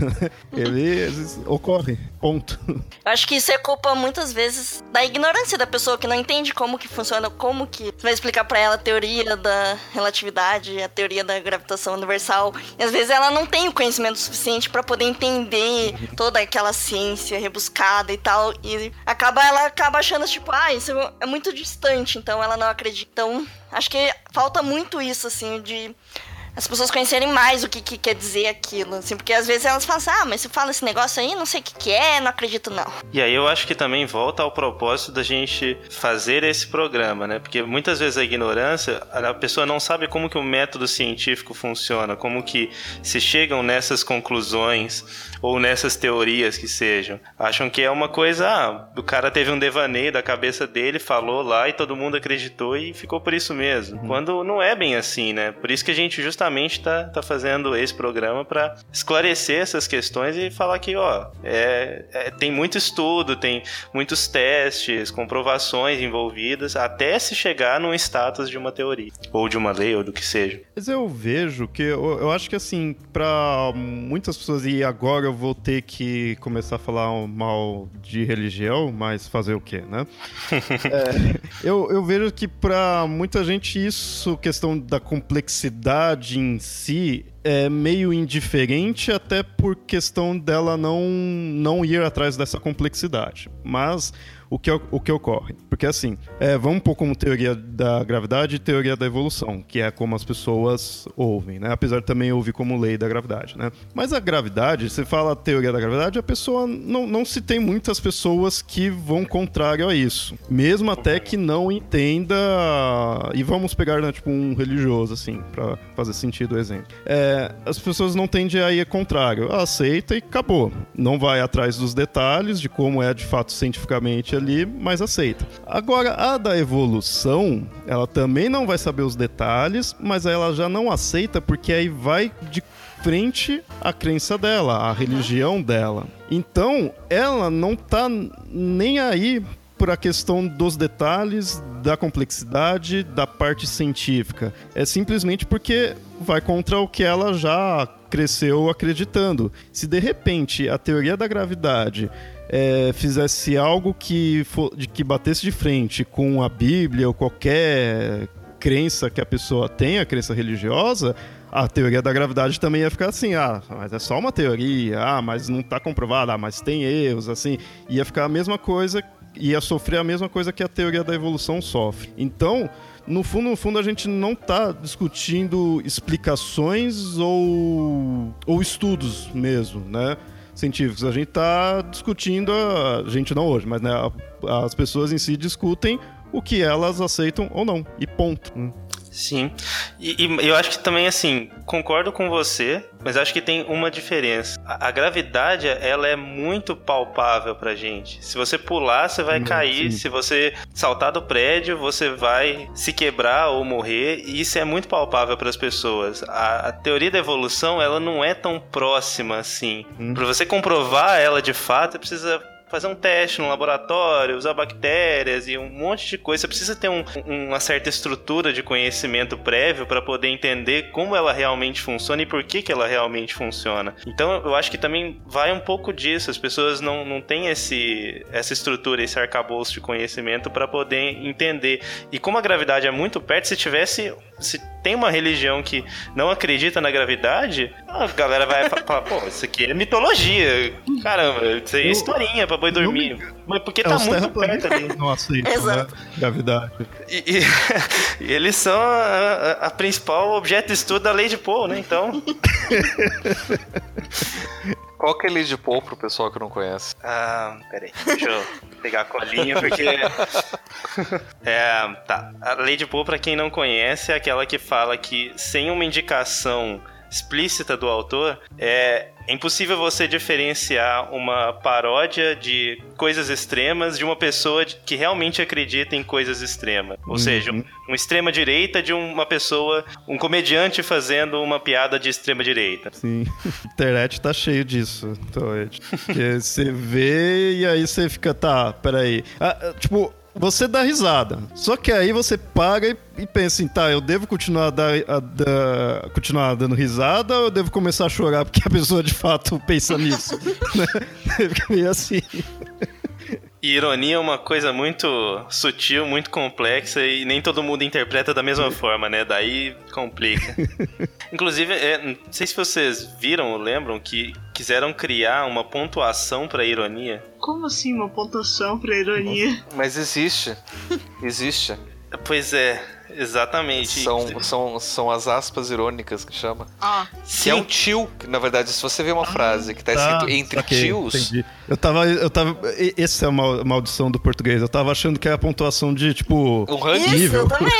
Ele ocorre, ponto. Eu acho que isso é culpa muitas vezes da ignorância da pessoa que não entende como que funciona, como que você vai explicar para ela a teoria da relatividade, a teoria da gravitação universal. E às vezes ela não tem o conhecimento suficiente para poder entender toda aquela ciência rebuscada e tal, e acaba ela acaba achando tipo, ah, isso é muito distante, então ela não acredita. Então, acho que falta muito isso assim de as pessoas conhecerem mais o que, que, quer dizer aquilo, assim, porque às vezes elas falam assim, ah, mas se fala esse negócio aí, não sei o que, que é, não acredito não. E aí eu acho que também volta ao propósito da gente fazer esse programa, né? Porque muitas vezes a ignorância, a pessoa não sabe como que o método científico funciona, como que se chegam nessas conclusões ou nessas teorias que sejam. Acham que é uma coisa, ah, o cara teve um devaneio da cabeça dele, falou lá e todo mundo acreditou e ficou por isso mesmo. Uhum. Quando não é bem assim, né? Por isso que a gente justamente tá, tá fazendo esse programa para esclarecer essas questões e falar que, ó, é, é, tem muito estudo, tem muitos testes, comprovações envolvidas, até se chegar num status de uma teoria, ou de uma lei, ou do que seja. Mas eu vejo que, eu, eu acho que assim, para muitas pessoas, e agora eu vou ter que começar a falar mal de religião, mas fazer o quê, né? é, eu, eu vejo que para muita gente isso, questão da complexidade em si, é meio indiferente, até por questão dela não, não ir atrás dessa complexidade. Mas o que, o que ocorre. Porque assim, é, vamos pouco como teoria da gravidade e teoria da evolução, que é como as pessoas ouvem, né? Apesar de também ouvir como lei da gravidade, né? Mas a gravidade, você fala teoria da gravidade, a pessoa não, não se tem muitas pessoas que vão contrário a isso. Mesmo até que não entenda. E vamos pegar, né, tipo, um religioso, assim, para fazer sentido o exemplo. É, as pessoas não tendem a ir contrário. Aceita e acabou. Não vai atrás dos detalhes de como é de fato cientificamente ali, mas aceita. Agora, a da evolução, ela também não vai saber os detalhes, mas ela já não aceita porque aí vai de frente à crença dela, à religião dela. Então, ela não tá nem aí por a questão dos detalhes, da complexidade, da parte científica. É simplesmente porque vai contra o que ela já cresceu acreditando. Se de repente a teoria da gravidade é, fizesse algo que, for, de, que batesse de frente com a Bíblia ou qualquer crença que a pessoa tenha, crença religiosa, a teoria da gravidade também ia ficar assim, ah, mas é só uma teoria, ah, mas não está comprovada, ah, mas tem erros, assim, ia ficar a mesma coisa, ia sofrer a mesma coisa que a teoria da evolução sofre. Então, no fundo, no fundo, a gente não está discutindo explicações ou, ou estudos mesmo, né? Científicos. A gente está discutindo, a gente não hoje, mas né, as pessoas em si discutem o que elas aceitam ou não. E ponto. Né? Sim. E, e, eu acho que também, assim, concordo com você, mas acho que tem uma diferença. A, a gravidade, ela é muito palpável pra gente. Se você pular, você vai hum, cair. Sim. Se você saltar do prédio, você vai se quebrar ou morrer. E isso é muito palpável para as pessoas. A, a, teoria da evolução, ela não é tão próxima assim. Hum. Para você comprovar ela de fato, você precisa fazer um teste no laboratório, usar bactérias e um monte de coisa. Você precisa ter um, uma certa estrutura de conhecimento prévio para poder entender como ela realmente funciona e por que, que ela realmente funciona. Então eu acho que também vai um pouco disso. As pessoas não, não têm esse, essa estrutura, esse arcabouço de conhecimento para poder entender. E como a gravidade é muito perto, se tivesse. Se tem uma religião que não acredita na gravidade, a galera vai falar, pô, isso aqui é mitologia. Caramba, isso aí é historinha pra boi dormir. Mas porque é tá muito perto ali. Não aceita, né? Gravidade. E, e, e, eles são a, a, principal objeto de estudo da lei de Poe, né? Então. Qual que é a lei de Poe pro pessoal que não conhece? Ah, peraí, deixa eu pegar a colinha, porque. é, tá. A de Poe, pra quem não conhece, é aquela que fala que sem uma indicação explícita do autor, é impossível você diferenciar uma paródia de coisas extremas de uma pessoa que realmente acredita em coisas extremas. Ou uhum. seja, um, uma extrema direita de uma pessoa, um comediante fazendo uma piada de extrema direita. Sim, a internet tá cheio disso, então, Porque você vê e aí você fica, tá, peraí. Ah, tipo, você dá risada. Só que aí você paga e, e pensa assim, tá, eu devo continuar, dar, a, a, continuar dando risada ou eu devo começar a chorar porque a pessoa de fato pensa nisso? né? Fica meio assim. E ironia é uma coisa muito sutil, muito complexa e nem todo mundo interpreta da mesma forma, né? Daí complica. Inclusive, é, não sei se vocês viram ou lembram que quiseram criar uma pontuação para ironia. Como assim uma pontuação para ironia? Mas existe. Existe. Pois é. Exatamente. São, são, são as aspas irônicas que chama. Ah. Que Sim. é um tio. Na verdade, se você vê uma ah, frase que tá, tá escrito entre okay, tios. Entendi. Eu tava. Eu tava. Essa é uma maldição do português. Eu tava achando que era a pontuação de, tipo. Um ranking? Isso, eu também.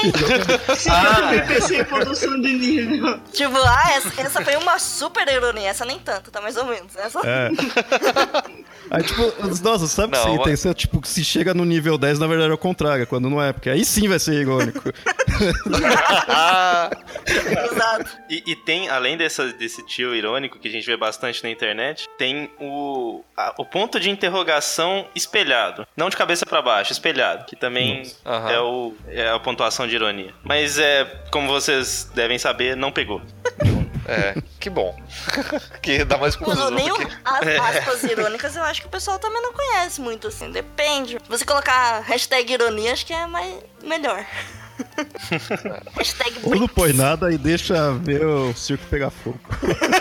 ah, eu pensei em pontuação de nível. Tipo, ah, essa, essa foi uma super ironia. Essa nem tanto, tá mais ou menos. Essa... É. Aí, tipo, nossa, sabe não, que mas... tem, tipo, se chega no nível 10, na verdade é o contrário, quando não é, porque aí sim vai ser irônico. Exato. E, e, tem, além dessa, desse tio irônico que a gente vê bastante na internet, tem o, a, o ponto de interrogação espelhado. Não de cabeça para baixo, espelhado. Que também uhum. é, o, é a pontuação de ironia. Mas é, como vocês devem saber, não pegou. É, que bom. que dá mais confusão. Nem que... as é. aspas irônicas eu acho que o pessoal também não conhece muito, assim. Depende. Você colocar hashtag ironia, acho que é mais melhor. hashtag Ou não põe nada e deixa ver o circo pegar fogo.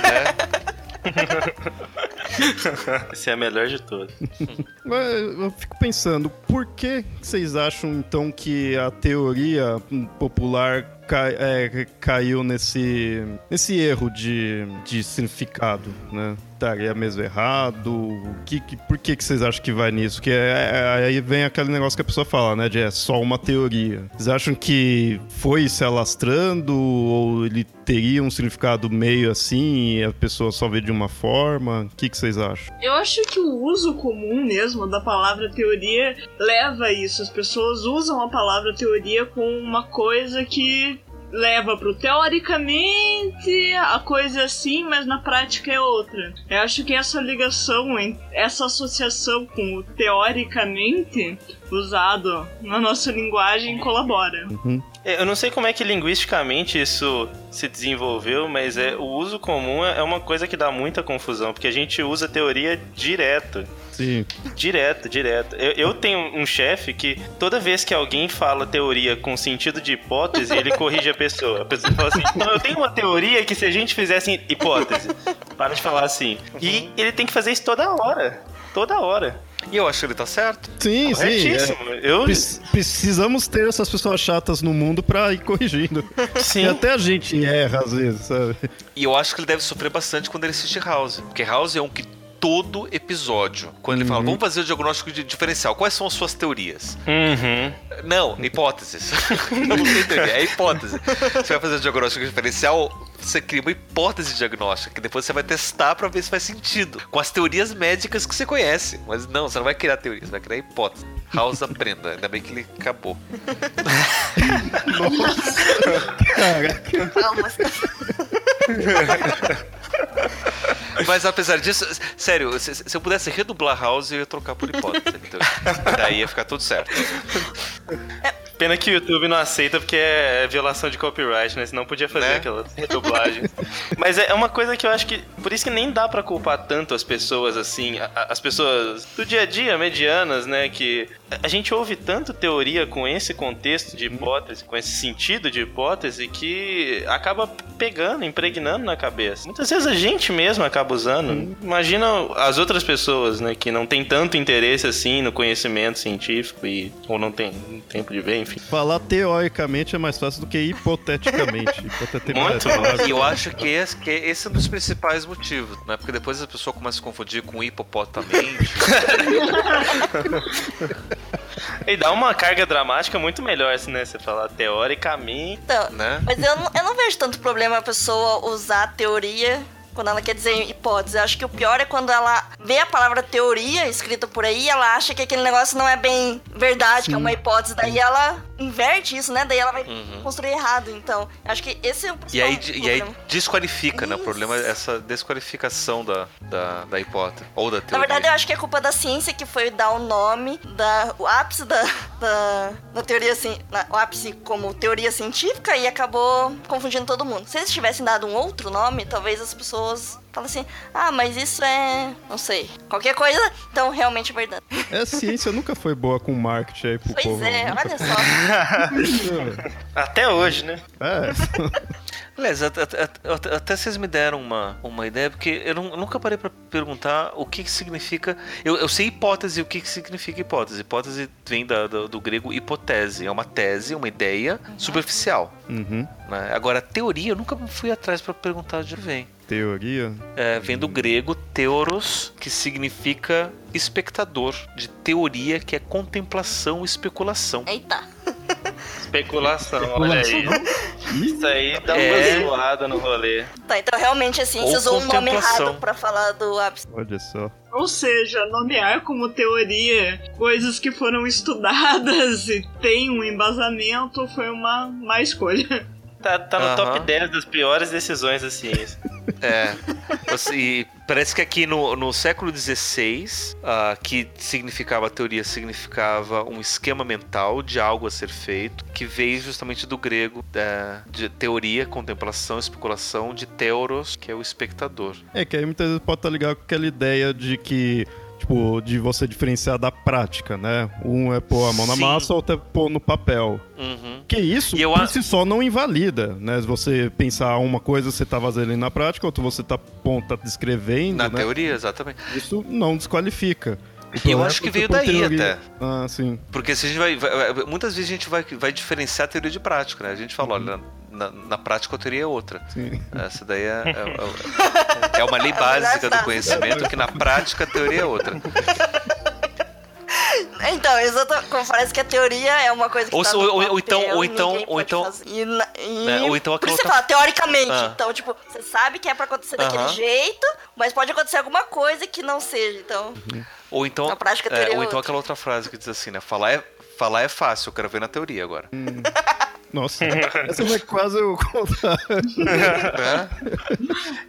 É. Esse é a melhor de todos. Eu fico pensando, por que vocês acham então que a teoria popular cai, é, caiu nesse, nesse erro de, de significado, né? Estaria mesmo errado? Que, que, por que, que vocês acham que vai nisso? Que é, é, aí vem aquele negócio que a pessoa fala, né? De é só uma teoria. Vocês acham que foi se alastrando ou ele teria um significado meio assim e a pessoa só vê de uma forma? O que, que vocês acham? Eu acho que o uso comum mesmo da palavra teoria leva a isso. As pessoas usam a palavra teoria com uma coisa que leva pro teoricamente a coisa é assim, mas na prática é outra. Eu acho que essa ligação, essa associação com o teoricamente usado na nossa linguagem colabora. Uhum. É, eu não sei como é que linguisticamente isso se desenvolveu, mas é, o uso comum é uma coisa que dá muita confusão, porque a gente usa teoria direto. Sim. Direto, direto. Eu, eu tenho um chefe que toda vez que alguém fala teoria com sentido de hipótese, ele corrige a pessoa. A pessoa fala assim: Não, eu tenho uma teoria que se a gente fizesse hipótese, para de falar assim. E ele tem que fazer isso toda hora. Toda hora. E eu acho que ele tá certo. Sim, sim. É. Eu... Precisamos ter essas pessoas chatas no mundo pra ir corrigindo. Sim. E até a gente erra às vezes, sabe? E eu acho que ele deve sofrer bastante quando ele assiste House. Porque House é um que todo episódio. Quando ele fala, vamos fazer o diagnóstico de diferencial, quais são as suas teorias? Uhum. Não, hipóteses. não tem teoria, é hipótese. Você vai fazer o diagnóstico diferencial, você cria uma hipótese diagnóstica, que depois você vai testar pra ver se faz sentido. Com as teorias médicas que você conhece. Mas não, você não vai criar teorias, você vai criar hipótese. House aprenda, ainda bem que ele acabou. Calma. Mas apesar disso, sério, se, se eu pudesse redublar House, eu ia trocar por hipótese. Então, daí ia ficar tudo certo. Pena que o YouTube não aceita porque é violação de copyright, né? Senão podia fazer Né? aquela redublagem. Mas é uma coisa que eu acho que. Por isso que nem dá pra culpar tanto as pessoas assim. As pessoas do dia a dia, medianas, né? Que a gente ouve tanto teoria com esse contexto de hipótese, com esse sentido de hipótese, que acaba pegando, impregnando na cabeça. Muitas vezes a gente mesmo acaba usando. Imagina as outras pessoas, né? Que não tem tanto interesse assim no conhecimento científico e. ou não tem tempo de ver, enfim. Falar teoricamente é mais fácil do que hipoteticamente. hipoteticamente. Muito. E eu acho que esse, que esse é um dos principais motivos, né? Porque depois a pessoa começa a confundir com hipopotamente. E dá uma carga dramática muito melhor, assim, né? Você falar teoricamente. Então, Né? Mas eu não, eu não vejo tanto problema a pessoa usar teoria quando ela quer dizer hipótese. Eu acho que o pior é quando ela vê a palavra teoria escrita por aí, ela acha que aquele negócio não é bem verdade, que é uma hipótese. Daí ela inverte isso, né? Daí ela vai construir errado. Então, eu acho que esse é o E principal aí, e aí problema. desqualifica, né? O Isso. problema é essa desqualificação da, da, da hipótese. Ou da Na teoria. verdade, eu acho que é culpa da ciência que foi dar o nome, da, o ápice da, da, da teoria, assim, na- o ápice como teoria científica e acabou confundindo todo mundo. Se eles tivessem dado um outro nome, talvez as pessoas falam assim, ah, mas isso é, não sei, qualquer coisa, então realmente é verdade. É, a ciência nunca foi boa com marketing aí pro Pois povo. é, nunca olha só. Até hoje, né? É. Aliás, até, até- até- vocês me deram uma, uma ideia, porque eu, não- eu nunca parei pra perguntar o que, que significa. Eu, eu sei hipótese, o que, que significa hipótese. Hipótese vem da- do, do grego hipotese, é uma tese, uma ideia superficial. Uhum. né? Agora, teoria, eu nunca fui atrás pra perguntar de onde vem. Teoria. É, vem do grego teoros, que significa espectador, de teoria, que é contemplação, especulação. Eita. Especulação, olha aí. Isso aí dá É. uma zoada no rolê. Tá, então realmente a ciência Ou usou um nome errado pra falar do ápice. Olha só. Ou seja, nomear como teoria coisas que foram estudadas e tem um embasamento foi uma má escolha. Tá, tá no top 10 das piores decisões da ciência. É. E parece que aqui no, no século XVI, ah, que significava, a teoria significava um esquema mental de algo a ser feito, que veio justamente do grego é, de teoria, contemplação, especulação, de teoros, que é o espectador. É que aí muitas vezes pode estar ligado com aquela ideia de que, tipo, de você diferenciar da prática, né? Um é pôr a mão na Sim. massa, outro é pôr no papel. Uhum. Que isso, E eu por si só, não invalida, né? Se você pensar uma coisa, você tá fazendo ali na prática, outra você tá, bom, tá descrevendo, Na né? teoria, exatamente. Isso não desqualifica. E eu problema acho que veio daí teoria- até. Ah, sim. Porque se a gente vai, vai- Muitas vezes a gente vai, vai diferenciar a teoria de prática, né? A gente fala, olha, na, na prática a teoria é outra. sim. Essa daí é, é, é- é uma lei básica do conhecimento que na prática a teoria é outra. Então, exatamente, parece que a teoria é uma coisa que Ou tá ou- ou então- papel, ou então- ou pode então- fazer. E, na- e- Né, ou então Por isso você fala, teoricamente. Ah. Então, tipo, você sabe que é pra acontecer daquele Aham. jeito, mas pode acontecer alguma coisa que não seja. Então, Ou então, Na prática, é, é ou então outra. aquela outra frase que diz assim, né? Falar é, falar é fácil, eu quero ver na teoria agora. Nossa, essa é quase o contrário.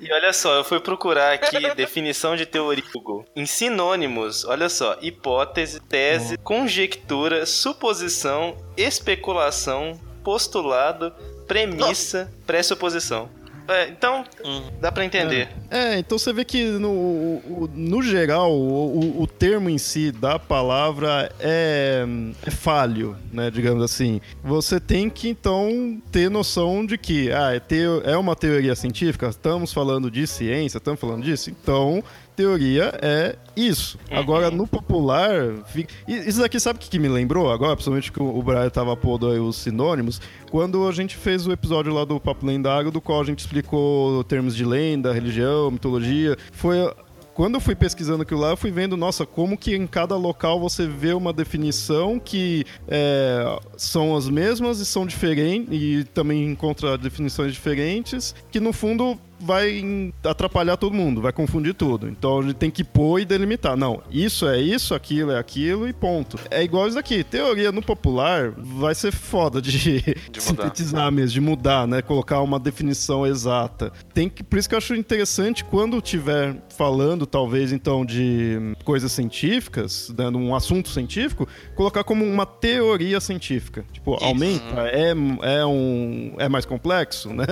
E olha só, eu fui procurar aqui definição de teoria Google. Em sinônimos, olha só, hipótese, tese, conjectura, suposição, especulação, postulado, premissa, pressuposição. É, então, Hum. dá pra entender. É, então você vê que no, no geral o, o- o termo em si da palavra é, é falho, né? Digamos assim. Você tem que então ter noção de que ah, é, teo- é uma teoria científica, estamos falando de ciência, estamos falando disso, então teoria é isso. Agora, no popular, fi- e- isso daqui sabe o que, que me lembrou agora, principalmente que o o Brian tava pondo aí os sinônimos, quando a gente fez o episódio lá do Papo Lendário, do qual a gente explicou termos de lenda, religião, mitologia, foi quando eu fui pesquisando aquilo lá, eu fui vendo, nossa, como que em cada local você vê uma definição que é, são as mesmas e são diferentes, e também encontra definições diferentes, que no fundo vai atrapalhar todo mundo, vai confundir tudo. Então a gente tem que pôr e delimitar. Não, isso é isso, aquilo é aquilo e ponto. É igual isso daqui. Teoria no popular vai ser foda de, de sintetizar mesmo, de mudar, né? Colocar uma definição exata. Tem que, por isso que eu acho interessante quando tiver falando, talvez, então, de coisas científicas, né, num assunto científico, colocar como uma teoria científica. Tipo, isso. aumenta, é, é, um, é mais complexo, né?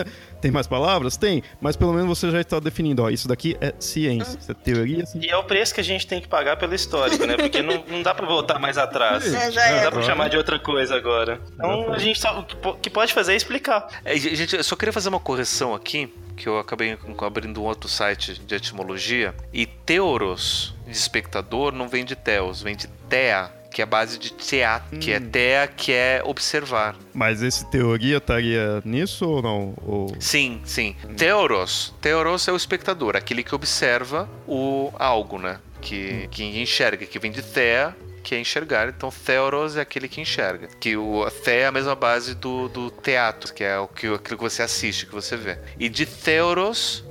Tem mais palavras? Tem, mas pelo menos você já está definindo, ó, isso daqui é ciência, isso é teoria. E é o preço que a gente tem que pagar pelo histórico, né? Porque não, não dá para voltar mais atrás. É, já não é. dá para chamar de outra coisa agora. Então a gente só, o que pode fazer é explicar. É, gente, eu só queria fazer uma correção aqui, que eu acabei abrindo um outro site de etimologia. E teoros, de espectador, não vem de teos, vem de tea que é a base de teatro, hum. que é hum. tea, que é observar. Mas esse teoria estaria nisso ou não? Ou... Sim, sim. Hum. Teoros. Teoros é o espectador, aquele que observa o algo, né? Que, hum. que enxerga, que vem de thea, que é enxergar. Então, Theoros é aquele que enxerga. Que o Thea é a mesma base do, do teatro, que é o que, aquilo que você assiste, que você vê. E de Theoros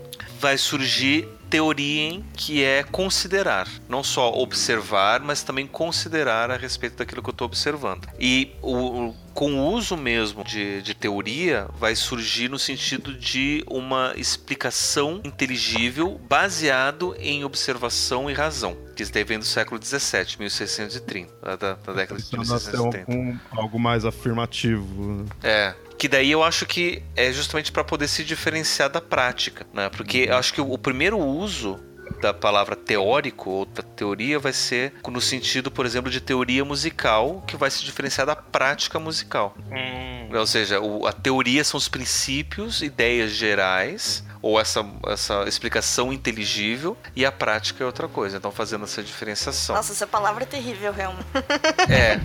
vai surgir teoriem, que é considerar. Não só observar, mas também considerar a respeito daquilo que eu estou observando. E o, com o uso mesmo de, de teoria, vai surgir no sentido de uma explicação inteligível baseado em observação e razão. Que isso daí vem do século XVII, 1630, da, da década de 1630. Então, um, algo mais afirmativo. É, que daí eu acho que é justamente para poder se diferenciar da prática, né? Porque eu acho que o primeiro uso da palavra teórico ou da teoria vai ser no sentido, por exemplo, de teoria musical, que vai se diferenciar da prática musical. Hum. Ou seja, o, a teoria são os princípios, ideias gerais, ou essa, essa explicação inteligível, e a prática é outra coisa. Então, fazendo essa diferenciação. Nossa, essa palavra é terrível, realmente. É.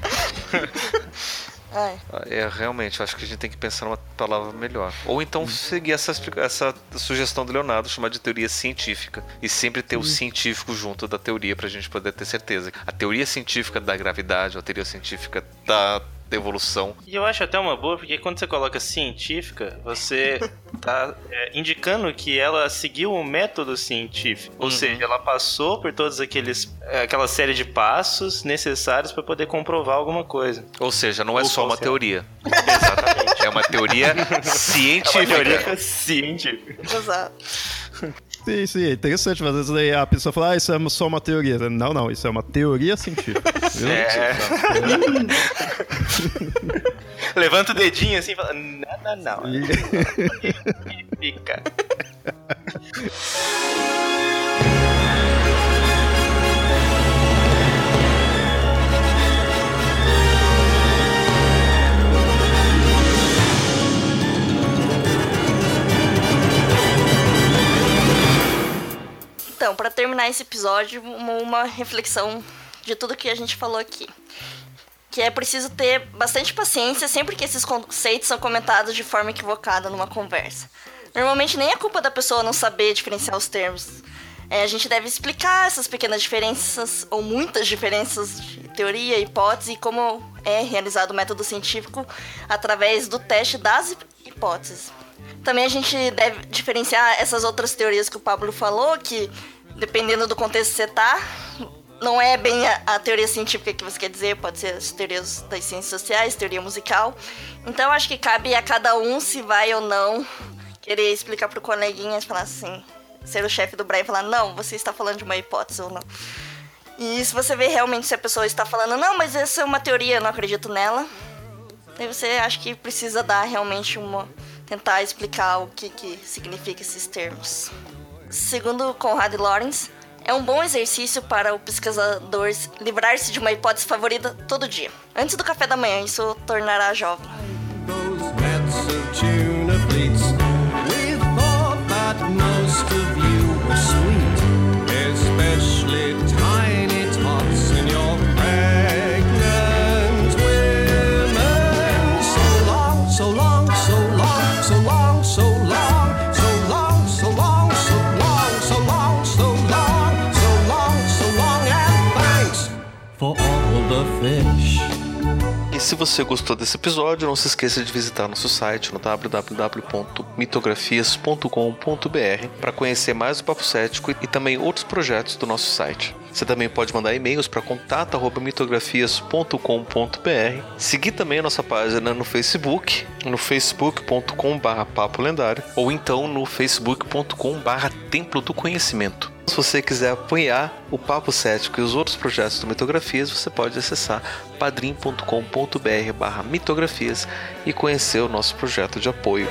É. é, realmente, acho que a gente tem que pensar numa palavra melhor. Ou então hum. seguir essa, essa sugestão do Leonardo, chamar de teoria científica. E sempre ter hum. o científico junto da teoria pra gente poder ter certeza. A teoria científica da gravidade, a teoria científica da da evolução. E eu acho até uma boa, porque quando você coloca científica, você tá é, indicando que ela seguiu um método científico. Ou uhum. seja, ela passou por todos aqueles é, aquela série de passos necessários para poder comprovar alguma coisa. Ou seja, não é Ou só uma teoria. Exatamente. É uma teoria científica. É uma teoria científica. Exato. Sim, sim, é interessante, às vezes a pessoa fala, ah, isso é só uma teoria. Não, não, isso é uma teoria científica. É. Levanta o dedinho assim e fala, não, não, não. Fica. Então, para terminar esse episódio, uma reflexão de tudo que a gente falou aqui. Que é preciso ter bastante paciência sempre que esses conceitos são comentados de forma equivocada numa conversa. Normalmente nem é culpa da pessoa não saber diferenciar os termos. É, a gente deve explicar essas pequenas diferenças, ou muitas diferenças de teoria, hipótese, e como é realizado o método científico através do teste das hipóteses. Também a gente deve diferenciar essas outras teorias que o Pablo falou, que dependendo do contexto que você tá, não é bem a, a, teoria científica que você quer dizer, pode ser as teorias das ciências sociais, teoria musical. Então acho que cabe a cada um se vai ou não querer explicar pro coleguinha e falar assim, ser o chefe do Brian e falar, não, você está falando de uma hipótese ou não. E se você vê realmente se a pessoa está falando, não, mas essa é uma teoria, eu não acredito nela, Aí você acha que precisa dar realmente uma. Tentar explicar o que, que significa esses termos. Segundo Conrad Lorenz, é um bom exercício para o pesquisador livrar-se de uma hipótese favorita todo dia. Antes do café da manhã, isso tornará jovem. Você gostou desse episódio, não se esqueça de visitar nosso site no www.mitografias.com.br para conhecer mais o Papo Cético e também outros projetos do nosso site. Você também pode mandar e-mails para contato@mitografias.com.br. Seguir também a nossa página no Facebook, no facebook.com/barra papo lendário ou então no facebook.com/barra templo do conhecimento. Se você quiser apoiar o Papo Cético e os outros projetos do Mitografias, você pode acessar padrim.com.br barra mitografias e conhecer o nosso projeto de apoio.